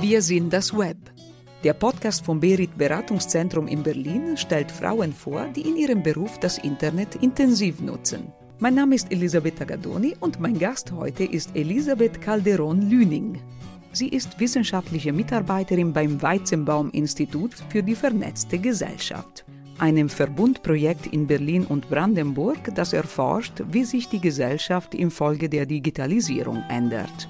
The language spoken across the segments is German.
Wir sind das Web. Der Podcast vom Berit Beratungszentrum in Berlin stellt Frauen vor, die in ihrem Beruf das Internet intensiv nutzen. Mein Name ist Elisabeth Tagadoni und mein Gast heute ist Elisabeth Calderon-Lüning. Sie ist wissenschaftliche Mitarbeiterin beim Weizenbaum-Institut für die vernetzte Gesellschaft, einem Verbundprojekt in Berlin und Brandenburg, das erforscht, wie sich die Gesellschaft infolge der Digitalisierung ändert.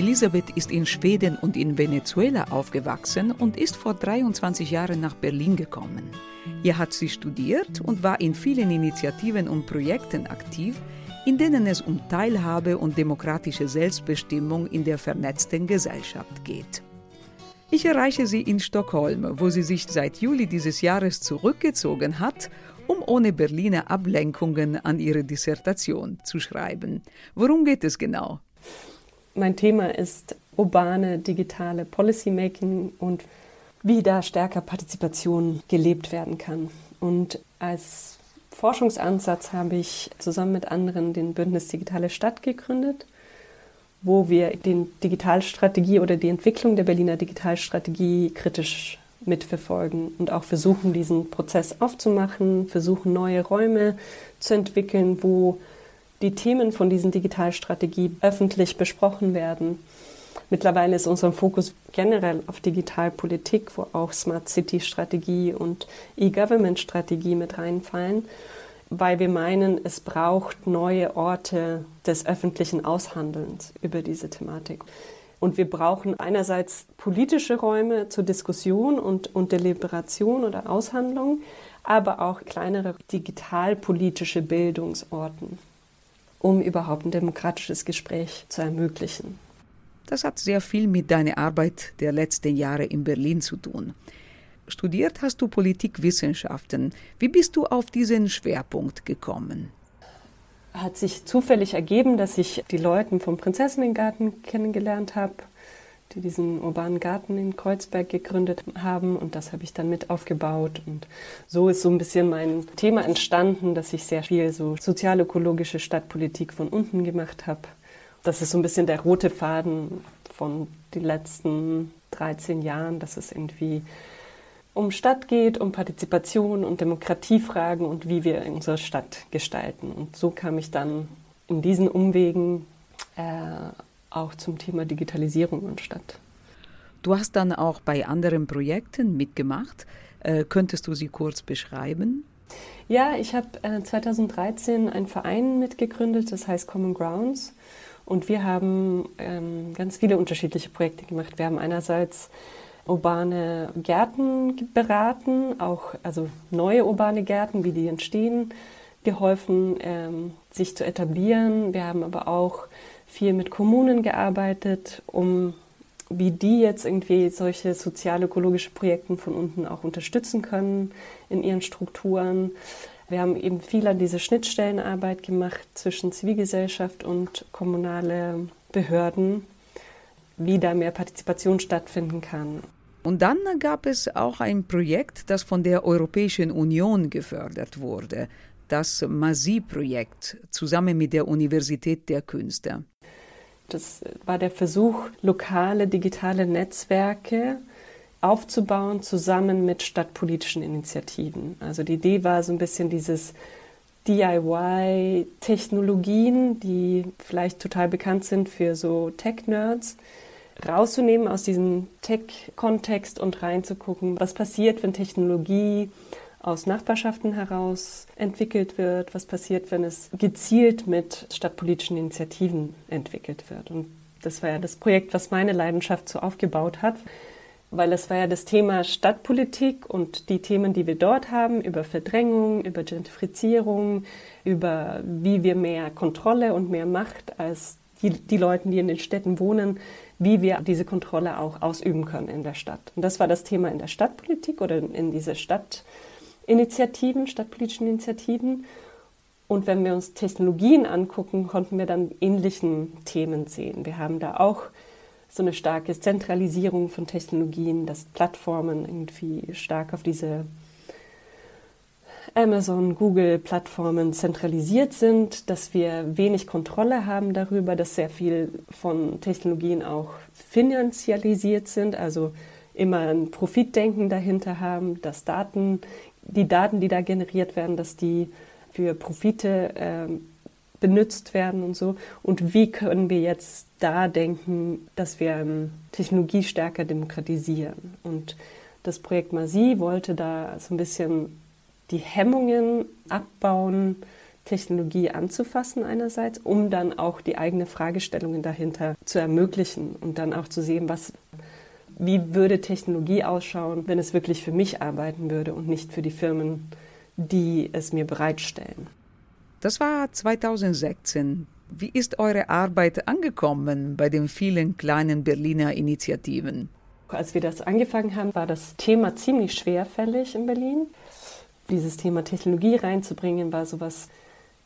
Elisabeth ist in Schweden und in Venezuela aufgewachsen und ist vor 23 Jahren nach Berlin gekommen. Hier hat sie studiert und war in vielen Initiativen und Projekten aktiv, in denen es um Teilhabe und demokratische Selbstbestimmung in der vernetzten Gesellschaft geht. Ich erreiche sie in Stockholm, wo sie sich seit Juli dieses Jahres zurückgezogen hat, um ohne Berliner Ablenkungen an ihre Dissertation zu schreiben. Worum geht es genau? Mein Thema ist urbane digitale Policymaking und wie da stärker Partizipation gelebt werden kann. Und als Forschungsansatz habe ich zusammen mit anderen den Bündnis Digitale Stadt gegründet, wo wir die Digitalstrategie oder die Entwicklung der Berliner Digitalstrategie kritisch mitverfolgen und auch versuchen, diesen Prozess aufzumachen, versuchen, neue Räume zu entwickeln, wo die Themen von diesen Digitalstrategie öffentlich besprochen werden. Mittlerweile ist unser Fokus generell auf Digitalpolitik, wo auch Smart City Strategie und E-Government Strategie mit reinfallen, weil wir meinen, es braucht neue Orte des öffentlichen Aushandelns über diese Thematik. Und wir brauchen einerseits politische Räume zur Diskussion und, und Deliberation oder Aushandlung, aber auch kleinere digitalpolitische Bildungsorten um überhaupt ein demokratisches Gespräch zu ermöglichen. Das hat sehr viel mit deiner Arbeit der letzten Jahre in Berlin zu tun. Studiert hast du Politikwissenschaften. Wie bist du auf diesen Schwerpunkt gekommen? Hat sich zufällig ergeben, dass ich die Leute vom Prinzessinnengarten kennengelernt habe die diesen urbanen Garten in Kreuzberg gegründet haben und das habe ich dann mit aufgebaut und so ist so ein bisschen mein Thema entstanden, dass ich sehr viel so sozialökologische Stadtpolitik von unten gemacht habe. Das ist so ein bisschen der rote Faden von den letzten 13 Jahren, dass es irgendwie um Stadt geht, um Partizipation und Demokratiefragen und wie wir unsere Stadt gestalten. Und so kam ich dann in diesen Umwegen äh, auch zum Thema Digitalisierung und Stadt. Du hast dann auch bei anderen Projekten mitgemacht. Äh, könntest du sie kurz beschreiben? Ja, ich habe äh, 2013 einen Verein mitgegründet, das heißt Common Grounds. Und wir haben ähm, ganz viele unterschiedliche Projekte gemacht. Wir haben einerseits urbane Gärten beraten, auch also neue urbane Gärten, wie die entstehen, geholfen, ähm, sich zu etablieren. Wir haben aber auch viel mit Kommunen gearbeitet, um wie die jetzt irgendwie solche sozial-ökologische Projekte von unten auch unterstützen können in ihren Strukturen. Wir haben eben viel an diese Schnittstellenarbeit gemacht zwischen Zivilgesellschaft und kommunale Behörden, wie da mehr Partizipation stattfinden kann. Und dann gab es auch ein Projekt, das von der Europäischen Union gefördert wurde, das MASI-Projekt zusammen mit der Universität der Künste. Das war der Versuch, lokale digitale Netzwerke aufzubauen, zusammen mit stadtpolitischen Initiativen. Also die Idee war so ein bisschen dieses DIY-Technologien, die vielleicht total bekannt sind für so Tech-Nerds, rauszunehmen aus diesem Tech-Kontext und reinzugucken, was passiert, wenn Technologie aus Nachbarschaften heraus entwickelt wird, was passiert, wenn es gezielt mit stadtpolitischen Initiativen entwickelt wird. Und das war ja das Projekt, was meine Leidenschaft so aufgebaut hat, weil es war ja das Thema Stadtpolitik und die Themen, die wir dort haben, über Verdrängung, über Gentrifizierung, über wie wir mehr Kontrolle und mehr Macht als die, die Leute, die in den Städten wohnen, wie wir diese Kontrolle auch ausüben können in der Stadt. Und das war das Thema in der Stadtpolitik oder in dieser Stadt. Initiativen, stadtpolitischen Initiativen. Und wenn wir uns Technologien angucken, konnten wir dann ähnlichen Themen sehen. Wir haben da auch so eine starke Zentralisierung von Technologien, dass Plattformen irgendwie stark auf diese Amazon, Google Plattformen zentralisiert sind, dass wir wenig Kontrolle haben darüber, dass sehr viel von Technologien auch finanzialisiert sind, also immer ein Profitdenken dahinter haben, dass Daten, die Daten, die da generiert werden, dass die für Profite äh, benutzt werden und so. Und wie können wir jetzt da denken, dass wir ähm, Technologie stärker demokratisieren? Und das Projekt Masi wollte da so ein bisschen die Hemmungen abbauen, Technologie anzufassen einerseits, um dann auch die eigenen Fragestellungen dahinter zu ermöglichen und dann auch zu sehen, was, wie würde Technologie ausschauen, wenn es wirklich für mich arbeiten würde und nicht für die Firmen, die es mir bereitstellen. Das war 2016. Wie ist eure Arbeit angekommen bei den vielen kleinen Berliner Initiativen? Als wir das angefangen haben, war das Thema ziemlich schwerfällig in Berlin. Dieses Thema Technologie reinzubringen, war sowas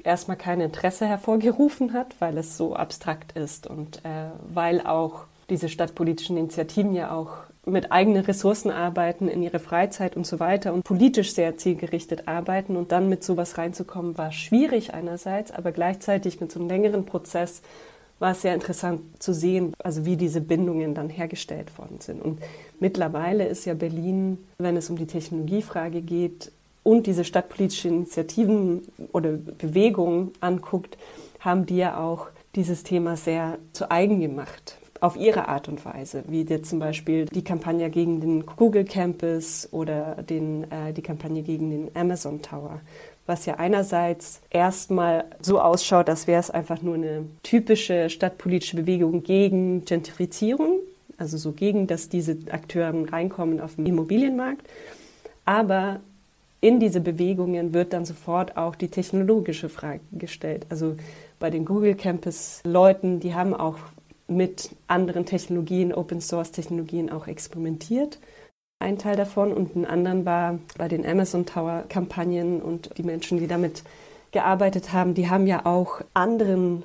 erstmal kein Interesse hervorgerufen hat, weil es so abstrakt ist und äh, weil auch diese stadtpolitischen Initiativen ja auch mit eigenen Ressourcen arbeiten in ihrer Freizeit und so weiter und politisch sehr zielgerichtet arbeiten und dann mit sowas reinzukommen, war schwierig einerseits, aber gleichzeitig mit so einem längeren Prozess war es sehr interessant zu sehen, also wie diese Bindungen dann hergestellt worden sind. Und mittlerweile ist ja Berlin, wenn es um die Technologiefrage geht und diese stadtpolitischen Initiativen oder Bewegungen anguckt, haben die ja auch dieses Thema sehr zu eigen gemacht auf ihre Art und Weise, wie jetzt zum Beispiel die Kampagne gegen den Google Campus oder den, äh, die Kampagne gegen den Amazon Tower, was ja einerseits erstmal so ausschaut, als wäre es einfach nur eine typische stadtpolitische Bewegung gegen Gentrifizierung, also so gegen, dass diese Akteure reinkommen auf den Immobilienmarkt. Aber in diese Bewegungen wird dann sofort auch die technologische Frage gestellt. Also bei den Google Campus Leuten, die haben auch mit anderen Technologien, Open Source Technologien auch experimentiert. Ein Teil davon und ein anderen war bei den Amazon Tower Kampagnen und die Menschen, die damit gearbeitet haben, die haben ja auch anderen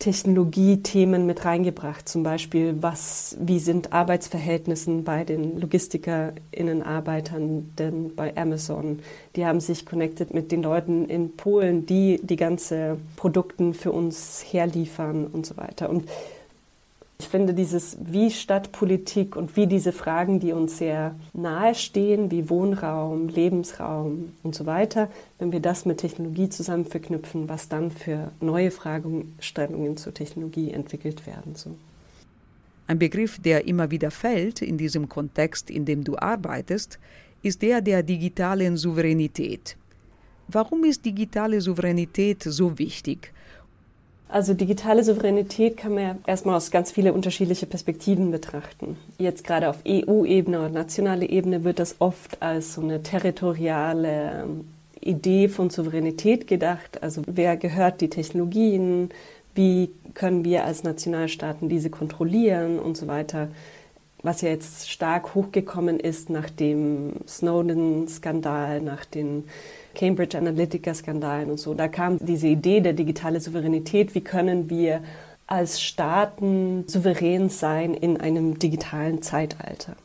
Technologiethemen mit reingebracht. Zum Beispiel, was, wie sind Arbeitsverhältnissen bei den LogistikerInnen, Arbeitern denn bei Amazon? Die haben sich connected mit den Leuten in Polen, die die ganze Produkte für uns herliefern und so weiter. Und ich finde dieses wie Stadtpolitik und wie diese Fragen, die uns sehr nahe stehen, wie Wohnraum, Lebensraum und so weiter, wenn wir das mit Technologie zusammen verknüpfen, was dann für neue Fragestellungen zur Technologie entwickelt werden. So. Ein Begriff, der immer wieder fällt in diesem Kontext, in dem du arbeitest, ist der der digitalen Souveränität. Warum ist digitale Souveränität so wichtig also digitale Souveränität kann man ja erstmal aus ganz vielen unterschiedlichen Perspektiven betrachten. Jetzt gerade auf EU-Ebene oder nationale Ebene wird das oft als so eine territoriale ähm, Idee von Souveränität gedacht. Also wer gehört die Technologien, wie können wir als Nationalstaaten diese kontrollieren und so weiter. Was ja jetzt stark hochgekommen ist nach dem Snowden-Skandal, nach den Cambridge Analytica-Skandalen und so. Da kam diese Idee der digitalen Souveränität. Wie können wir als Staaten souverän sein in einem digitalen Zeitalter?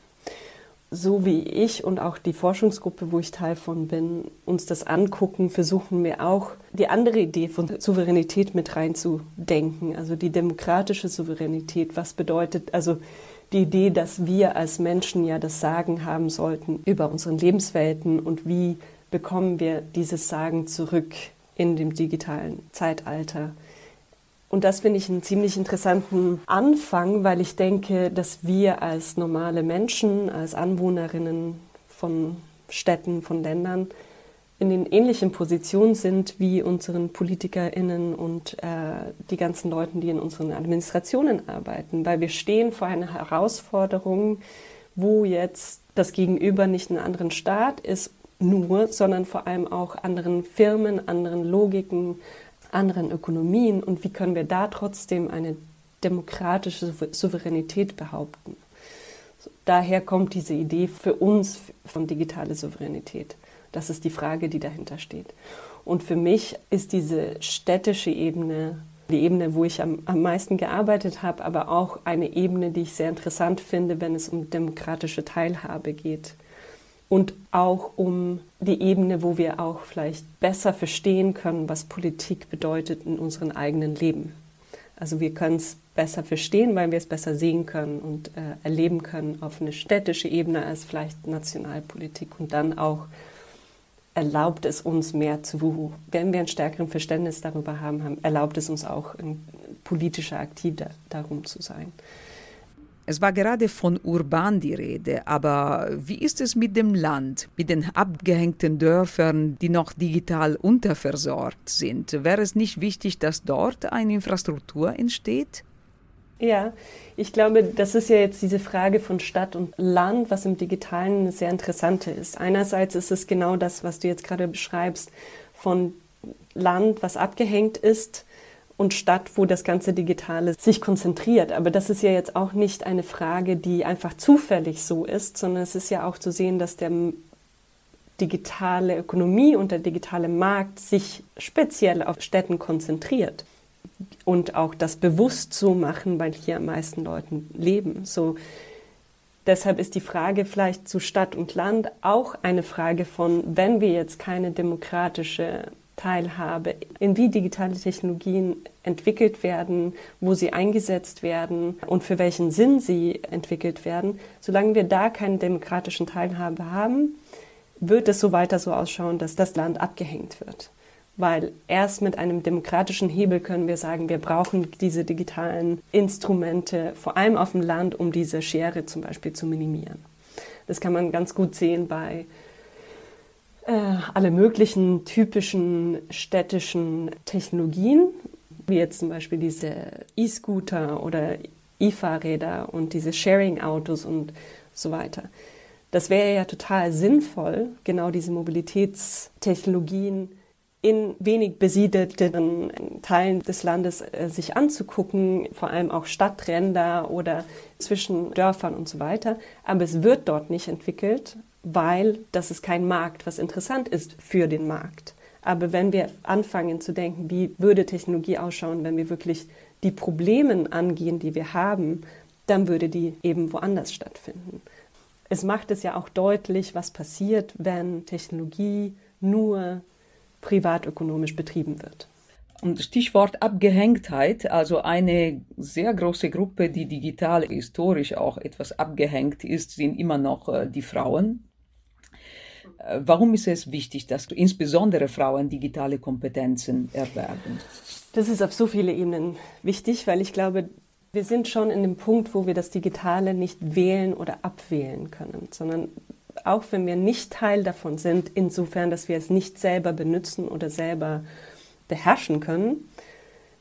So wie ich und auch die Forschungsgruppe, wo ich Teil von bin, uns das angucken, versuchen wir auch die andere Idee von Souveränität mit reinzudenken, also die demokratische Souveränität. Was bedeutet also die Idee, dass wir als Menschen ja das Sagen haben sollten über unsere Lebenswelten und wie bekommen wir dieses Sagen zurück in dem digitalen Zeitalter. Und das finde ich einen ziemlich interessanten Anfang, weil ich denke, dass wir als normale Menschen, als Anwohnerinnen von Städten, von Ländern, in den ähnlichen Positionen sind wie unseren PolitikerInnen und äh, die ganzen Leute, die in unseren Administrationen arbeiten, weil wir stehen vor einer Herausforderung, wo jetzt das Gegenüber nicht ein anderen Staat ist nur, sondern vor allem auch anderen Firmen, anderen Logiken, anderen Ökonomien und wie können wir da trotzdem eine demokratische Souveränität behaupten. daher kommt diese Idee für uns von digitaler Souveränität. Das ist die Frage, die dahinter steht. Und für mich ist diese städtische Ebene die Ebene, wo ich am, am meisten gearbeitet habe, aber auch eine Ebene, die ich sehr interessant finde, wenn es um demokratische Teilhabe geht und auch um die Ebene, wo wir auch vielleicht besser verstehen können, was Politik bedeutet in unserem eigenen Leben. Also wir können es besser verstehen, weil wir es besser sehen können und äh, erleben können auf eine städtische Ebene als vielleicht Nationalpolitik und dann auch erlaubt es uns mehr zu, wenn wir ein stärkeres Verständnis darüber haben, haben erlaubt es uns auch politischer aktiv da, darum zu sein. Es war gerade von urban die Rede, aber wie ist es mit dem Land, mit den abgehängten Dörfern, die noch digital unterversorgt sind? Wäre es nicht wichtig, dass dort eine Infrastruktur entsteht? Ja, ich glaube, das ist ja jetzt diese Frage von Stadt und Land, was im Digitalen eine sehr interessante ist. Einerseits ist es genau das, was du jetzt gerade beschreibst, von Land, was abgehängt ist, und Stadt, wo das ganze Digitale sich konzentriert. Aber das ist ja jetzt auch nicht eine Frage, die einfach zufällig so ist, sondern es ist ja auch zu sehen, dass der digitale Ökonomie und der digitale Markt sich speziell auf Städten konzentriert und auch das bewusst so machen, weil hier am meisten Leuten leben. So deshalb ist die Frage vielleicht zu Stadt und Land auch eine Frage von, wenn wir jetzt keine demokratische Teilhabe, in wie digitale Technologien entwickelt werden, wo sie eingesetzt werden und für welchen Sinn sie entwickelt werden. Solange wir da keine demokratischen Teilhabe haben, wird es so weiter so ausschauen, dass das Land abgehängt wird. Weil erst mit einem demokratischen Hebel können wir sagen, wir brauchen diese digitalen Instrumente, vor allem auf dem Land, um diese Schere zum Beispiel zu minimieren. Das kann man ganz gut sehen bei äh, alle möglichen typischen städtischen Technologien, wie jetzt zum Beispiel diese E-Scooter oder E-Fahrräder und diese Sharing-Autos und so weiter. Das wäre ja total sinnvoll, genau diese Mobilitätstechnologien in wenig besiedelten Teilen des Landes äh, sich anzugucken, vor allem auch Stadtränder oder zwischen Dörfern und so weiter. Aber es wird dort nicht entwickelt, weil das ist kein Markt, was interessant ist für den Markt. Aber wenn wir anfangen zu denken, wie würde Technologie ausschauen, wenn wir wirklich die Probleme angehen, die wir haben, dann würde die eben woanders stattfinden. Es macht es ja auch deutlich, was passiert, wenn Technologie nur privatökonomisch betrieben wird. Und Stichwort Abgehängtheit, also eine sehr große Gruppe, die digital historisch auch etwas abgehängt ist, sind immer noch äh, die Frauen. Äh, warum ist es wichtig, dass insbesondere Frauen digitale Kompetenzen erwerben? Das ist auf so viele Ebenen wichtig, weil ich glaube, wir sind schon in dem Punkt, wo wir das Digitale nicht wählen oder abwählen können, sondern auch wenn wir nicht Teil davon sind, insofern, dass wir es nicht selber benutzen oder selber beherrschen können,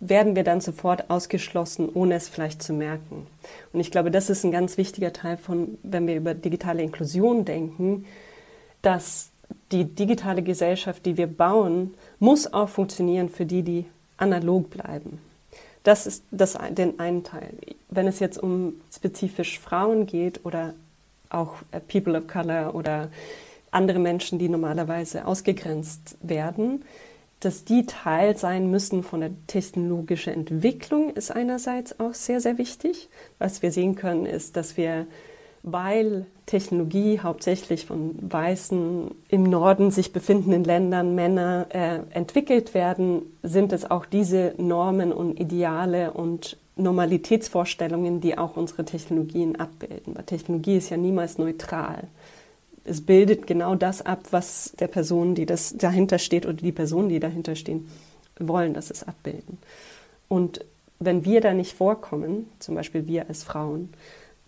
werden wir dann sofort ausgeschlossen, ohne es vielleicht zu merken. Und ich glaube, das ist ein ganz wichtiger Teil von, wenn wir über digitale Inklusion denken, dass die digitale Gesellschaft, die wir bauen, muss auch funktionieren für die, die analog bleiben. Das ist das, den einen Teil. Wenn es jetzt um spezifisch Frauen geht oder auch äh, People of Color oder andere Menschen, die normalerweise ausgegrenzt werden, dass die Teil sein müssen von der technologischen Entwicklung, ist einerseits auch sehr, sehr wichtig. Was wir sehen können, ist, dass wir weil Technologie hauptsächlich von weißen im Norden sich befindenden Ländern Männer äh, entwickelt werden, sind es auch diese Normen und Ideale und Normalitätsvorstellungen, die auch unsere Technologien abbilden. Weil Technologie ist ja niemals neutral. Es bildet genau das ab, was der Person, die das dahinter steht oder die Personen, die dahinter stehen, wollen, dass es abbilden. Und wenn wir da nicht vorkommen, zum Beispiel wir als Frauen,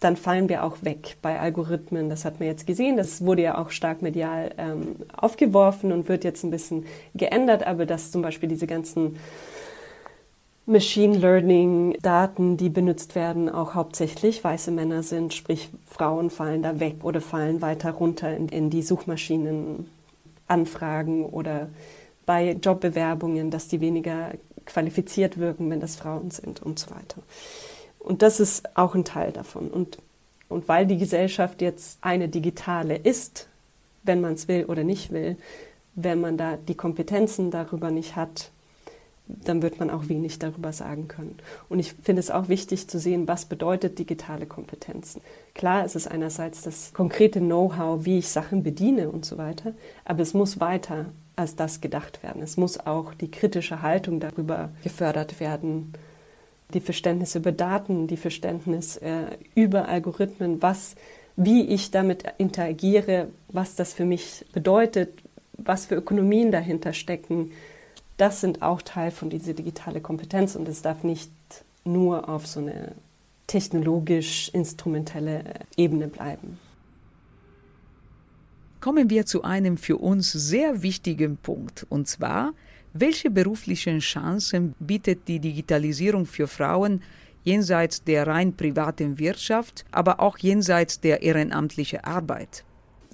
dann fallen wir auch weg bei Algorithmen. Das hat man jetzt gesehen. Das wurde ja auch stark medial ähm, aufgeworfen und wird jetzt ein bisschen geändert. Aber dass zum Beispiel diese ganzen Machine Learning Daten, die benutzt werden, auch hauptsächlich weiße Männer sind, sprich Frauen fallen da weg oder fallen weiter runter in, in die Suchmaschinenanfragen oder bei Jobbewerbungen, dass die weniger qualifiziert wirken, wenn das Frauen sind und so weiter. Und das ist auch ein Teil davon. Und, und weil die Gesellschaft jetzt eine digitale ist, wenn man es will oder nicht will, wenn man da die Kompetenzen darüber nicht hat, dann wird man auch wenig darüber sagen können. Und ich finde es auch wichtig zu sehen, was bedeutet digitale Kompetenzen. Klar, es ist einerseits das konkrete Know-how, wie ich Sachen bediene und so weiter, aber es muss weiter als das gedacht werden. Es muss auch die kritische Haltung darüber gefördert werden, die Verständnis über Daten, die Verständnis äh, über Algorithmen, was, wie ich damit interagiere, was das für mich bedeutet, was für Ökonomien dahinter stecken, das sind auch Teil von dieser digitalen Kompetenz und es darf nicht nur auf so eine technologisch-instrumentelle Ebene bleiben. Kommen wir zu einem für uns sehr wichtigen Punkt, und zwar, welche beruflichen Chancen bietet die Digitalisierung für Frauen jenseits der rein privaten Wirtschaft, aber auch jenseits der ehrenamtlichen Arbeit?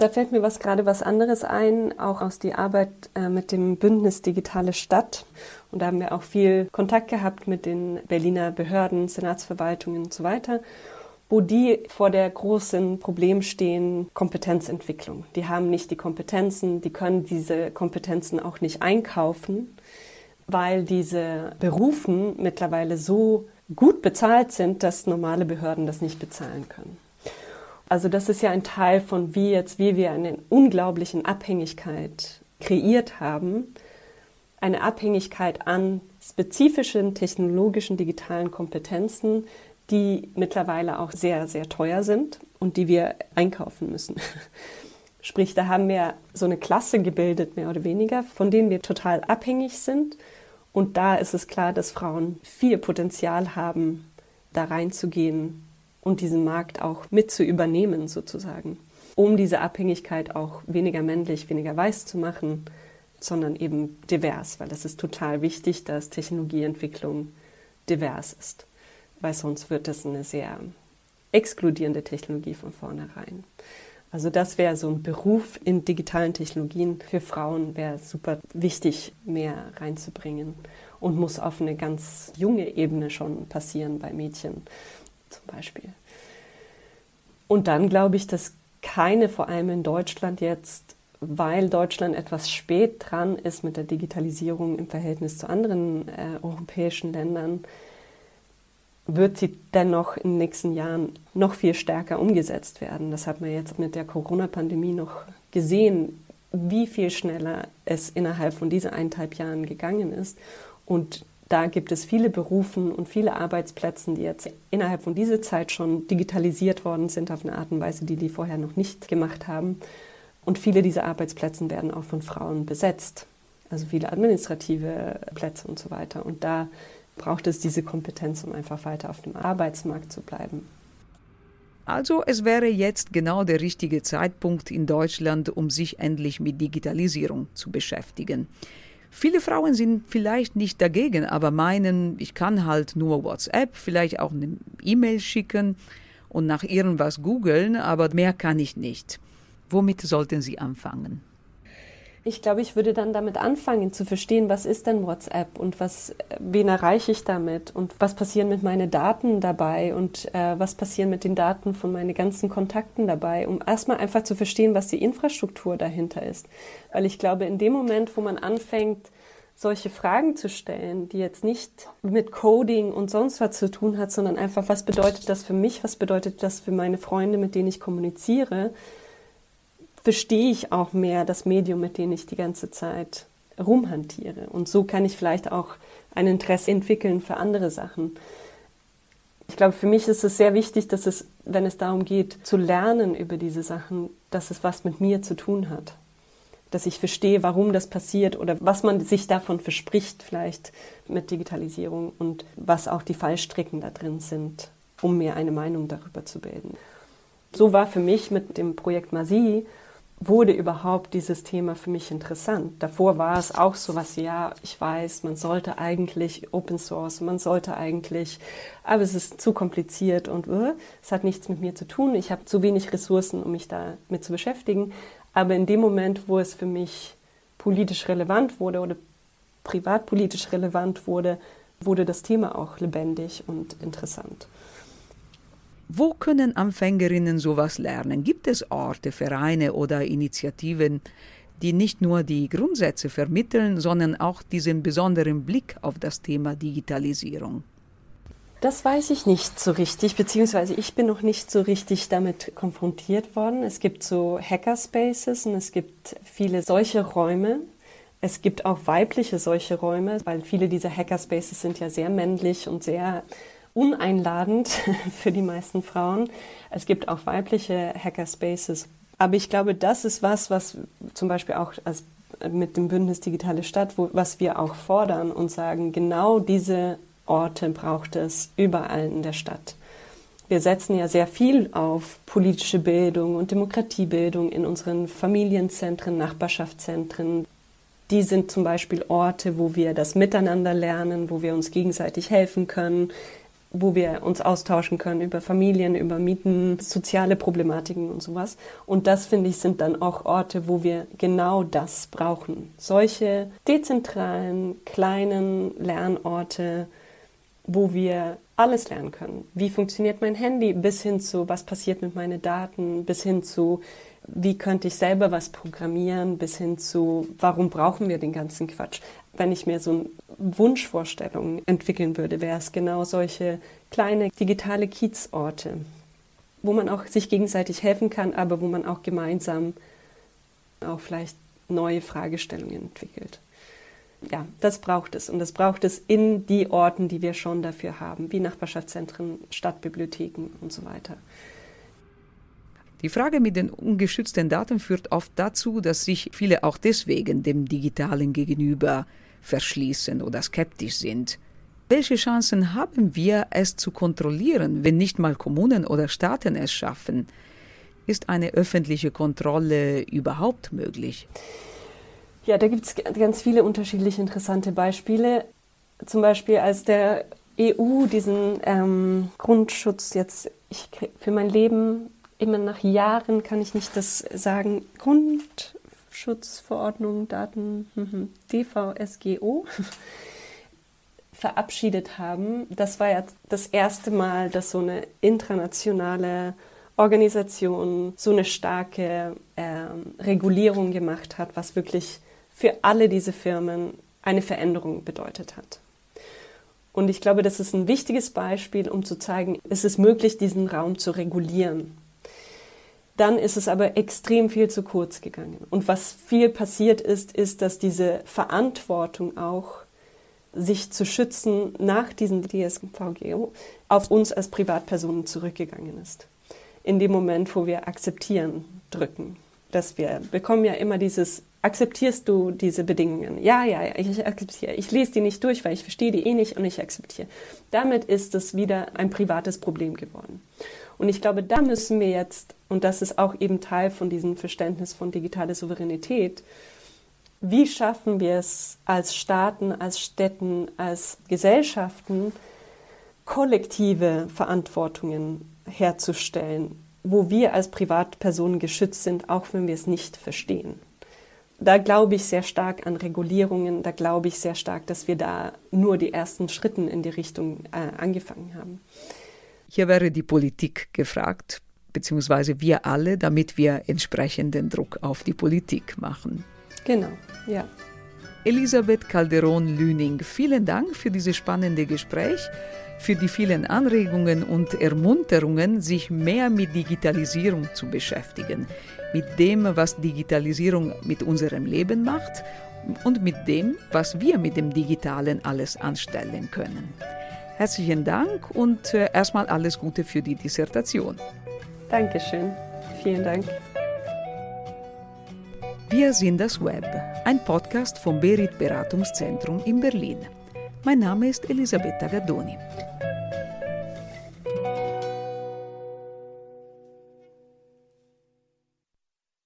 Da fällt mir was gerade was anderes ein, auch aus die Arbeit äh, mit dem Bündnis Digitale Stadt. Und da haben wir auch viel Kontakt gehabt mit den Berliner Behörden, Senatsverwaltungen und so weiter, wo die vor der großen Problem stehen, Kompetenzentwicklung. Die haben nicht die Kompetenzen, die können diese Kompetenzen auch nicht einkaufen, weil diese Berufen mittlerweile so gut bezahlt sind, dass normale Behörden das nicht bezahlen können. Also das ist ja ein Teil von wie jetzt, wie wir eine unglaublichen Abhängigkeit kreiert haben. Eine Abhängigkeit an spezifischen technologischen digitalen Kompetenzen, die mittlerweile auch sehr, sehr teuer sind und die wir einkaufen müssen. Sprich, da haben wir so eine Klasse gebildet, mehr oder weniger, von denen wir total abhängig sind. Und da ist es klar, dass Frauen viel Potenzial haben, da reinzugehen und diesen Markt auch mit zu übernehmen sozusagen, um diese Abhängigkeit auch weniger männlich, weniger weiß zu machen, sondern eben divers, weil es ist total wichtig, dass Technologieentwicklung divers ist, weil sonst wird es eine sehr exkludierende Technologie von vornherein. Also das wäre so ein Beruf in digitalen Technologien für Frauen, wäre super wichtig, mehr reinzubringen und muss auf eine ganz junge Ebene schon passieren bei Mädchen zum Beispiel. Und dann glaube ich, dass keine, vor allem in Deutschland jetzt, weil Deutschland etwas spät dran ist mit der Digitalisierung im Verhältnis zu anderen äh, europäischen Ländern, wird sie dennoch in den nächsten Jahren noch viel stärker umgesetzt werden. Das hat man jetzt mit der Corona-Pandemie noch gesehen, wie viel schneller es innerhalb von diesen eineinhalb Jahren gegangen ist. Und da gibt es viele Berufe und viele Arbeitsplätze, die jetzt innerhalb von dieser Zeit schon digitalisiert worden sind auf eine Art und Weise, die die vorher noch nicht gemacht haben. Und viele dieser Arbeitsplätze werden auch von Frauen besetzt. Also viele administrative Plätze und so weiter. Und da braucht es diese Kompetenz, um einfach weiter auf dem Arbeitsmarkt zu bleiben. Also es wäre jetzt genau der richtige Zeitpunkt in Deutschland, um sich endlich mit Digitalisierung zu beschäftigen. Viele Frauen sind vielleicht nicht dagegen, aber meinen, ich kann halt nur WhatsApp, vielleicht auch eine E-Mail schicken und nach irgendwas googeln, aber mehr kann ich nicht. Womit sollten Sie anfangen? Ich glaube, ich würde dann damit anfangen zu verstehen, was ist denn WhatsApp und was, wen erreiche ich damit und was passieren mit meinen Daten dabei und äh, was passieren mit den Daten von meinen ganzen Kontakten dabei, um erstmal einfach zu verstehen, was die Infrastruktur dahinter ist. Weil ich glaube, in dem Moment, wo man anfängt, solche Fragen zu stellen, die jetzt nicht mit Coding und sonst was zu tun hat, sondern einfach, was bedeutet das für mich, was bedeutet das für meine Freunde, mit denen ich kommuniziere, verstehe ich auch mehr das Medium, mit dem ich die ganze Zeit rumhantiere. Und so kann ich vielleicht auch ein Interesse entwickeln für andere Sachen. Ich glaube, für mich ist es sehr wichtig, dass es, wenn es darum geht, zu lernen über diese Sachen, dass es was mit mir zu tun hat. Dass ich verstehe, warum das passiert oder was man sich davon verspricht, vielleicht mit Digitalisierung und was auch die Fallstricken da drin sind, um mir eine Meinung darüber zu bilden. So war für mich mit dem Projekt Masi wurde überhaupt dieses Thema für mich interessant. Davor war es auch so was, ja, ich weiß, man sollte eigentlich Open Source, man sollte eigentlich, aber es ist zu kompliziert und uh, es hat nichts mit mir zu tun. Ich habe zu wenig Ressourcen, um mich damit zu beschäftigen. Aber in dem Moment, wo es für mich politisch relevant wurde oder privatpolitisch relevant wurde, wurde das Thema auch lebendig und interessant. Wo können Anfängerinnen sowas lernen? Gibt es Orte, Vereine oder Initiativen, die nicht nur die Grundsätze vermitteln, sondern auch diesen besonderen Blick auf das Thema Digitalisierung? Das weiß ich nicht so richtig, beziehungsweise ich bin noch nicht so richtig damit konfrontiert worden. Es gibt so Hackerspaces und es gibt viele solche Räume. Es gibt auch weibliche solche Räume, weil viele dieser Hackerspaces sind ja sehr männlich und sehr uneinladend für die meisten Frauen. Es gibt auch weibliche Hackerspaces. Aber ich glaube, das ist was, was zum Beispiel auch als mit dem Bündnis Digitale Stadt, wo, was wir auch fordern und sagen, genau diese Orte braucht es überall in der Stadt. Wir setzen ja sehr viel auf politische Bildung und Demokratiebildung in unseren Familienzentren, Nachbarschaftszentren. Die sind zum Beispiel Orte, wo wir das Miteinander lernen, wo wir uns gegenseitig helfen können, wo wir uns austauschen können über Familien, über Mieten, soziale Problematiken und sowas. Und das, finde ich, sind dann auch Orte, wo wir genau das brauchen. Solche dezentralen, kleinen Lernorte, wo wir alles lernen können. Wie funktioniert mein Handy bis hin zu, was passiert mit meinen Daten, bis hin zu, wie könnte ich selber was programmieren, bis hin zu, warum brauchen wir den ganzen Quatsch. Wenn ich mir so eine Wunschvorstellung entwickeln würde, wäre es genau solche kleine digitale Kiezorte, wo man auch sich gegenseitig helfen kann, aber wo man auch gemeinsam auch vielleicht neue Fragestellungen entwickelt ja, das braucht es. Und das braucht es in die Orten, die wir schon dafür haben, wie Nachbarschaftszentren, Stadtbibliotheken und so weiter. Die Frage mit den ungeschützten Daten führt oft dazu, dass sich viele auch deswegen dem Digitalen gegenüber verschließen oder skeptisch sind. Welche Chancen haben wir, es zu kontrollieren, wenn nicht mal Kommunen oder Staaten es schaffen? Ist eine öffentliche Kontrolle überhaupt möglich? Ja, da gibt es ganz viele unterschiedliche interessante Beispiele. Zum Beispiel, als der EU diesen ähm, Grundschutz jetzt ich, für mein Leben immer nach Jahren kann ich nicht das sagen, Grundschutzverordnung, Daten, hm, DVSGO, verabschiedet haben. Das war ja das erste Mal, dass so eine internationale Organisation so eine starke ähm, Regulierung gemacht hat, was wirklich für alle diese Firmen eine Veränderung bedeutet hat. Und ich glaube, das ist ein wichtiges Beispiel, um zu zeigen, es ist möglich, diesen Raum zu regulieren. Dann ist es aber extrem viel zu kurz gegangen. Und was viel passiert ist, ist, dass diese Verantwortung auch, sich zu schützen nach diesem DSVGO, auf uns als Privatpersonen zurückgegangen ist. In dem Moment, wo wir akzeptieren drücken. Dass wir bekommen ja immer dieses akzeptierst du diese Bedingungen? Ja, ja, ja, ich akzeptiere. Ich lese die nicht durch, weil ich verstehe die eh nicht und ich akzeptiere. Damit ist es wieder ein privates Problem geworden. Und ich glaube, da müssen wir jetzt, und das ist auch eben Teil von diesem Verständnis von digitaler Souveränität, wie schaffen wir es als Staaten, als Städten, als Gesellschaften, kollektive Verantwortungen herzustellen, wo wir als Privatpersonen geschützt sind, auch wenn wir es nicht verstehen da glaube ich sehr stark an Regulierungen, da glaube ich sehr stark, dass wir da nur die ersten Schritte in die Richtung äh, angefangen haben. Hier wäre die Politik gefragt, beziehungsweise wir alle, damit wir entsprechenden Druck auf die Politik machen. Genau, ja. Elisabeth Calderon-Lüning, vielen Dank für dieses spannende Gespräch für die vielen Anregungen und Ermunterungen, sich mehr mit Digitalisierung zu beschäftigen, mit dem, was Digitalisierung mit unserem Leben macht und mit dem, was wir mit dem Digitalen alles anstellen können. Herzlichen Dank und äh, erstmal alles Gute für die Dissertation. Dankeschön. Vielen Dank. Wir sind das Web, ein Podcast vom Berit Beratungszentrum in Berlin. Mein Name ist Elisabetta Gaddoni.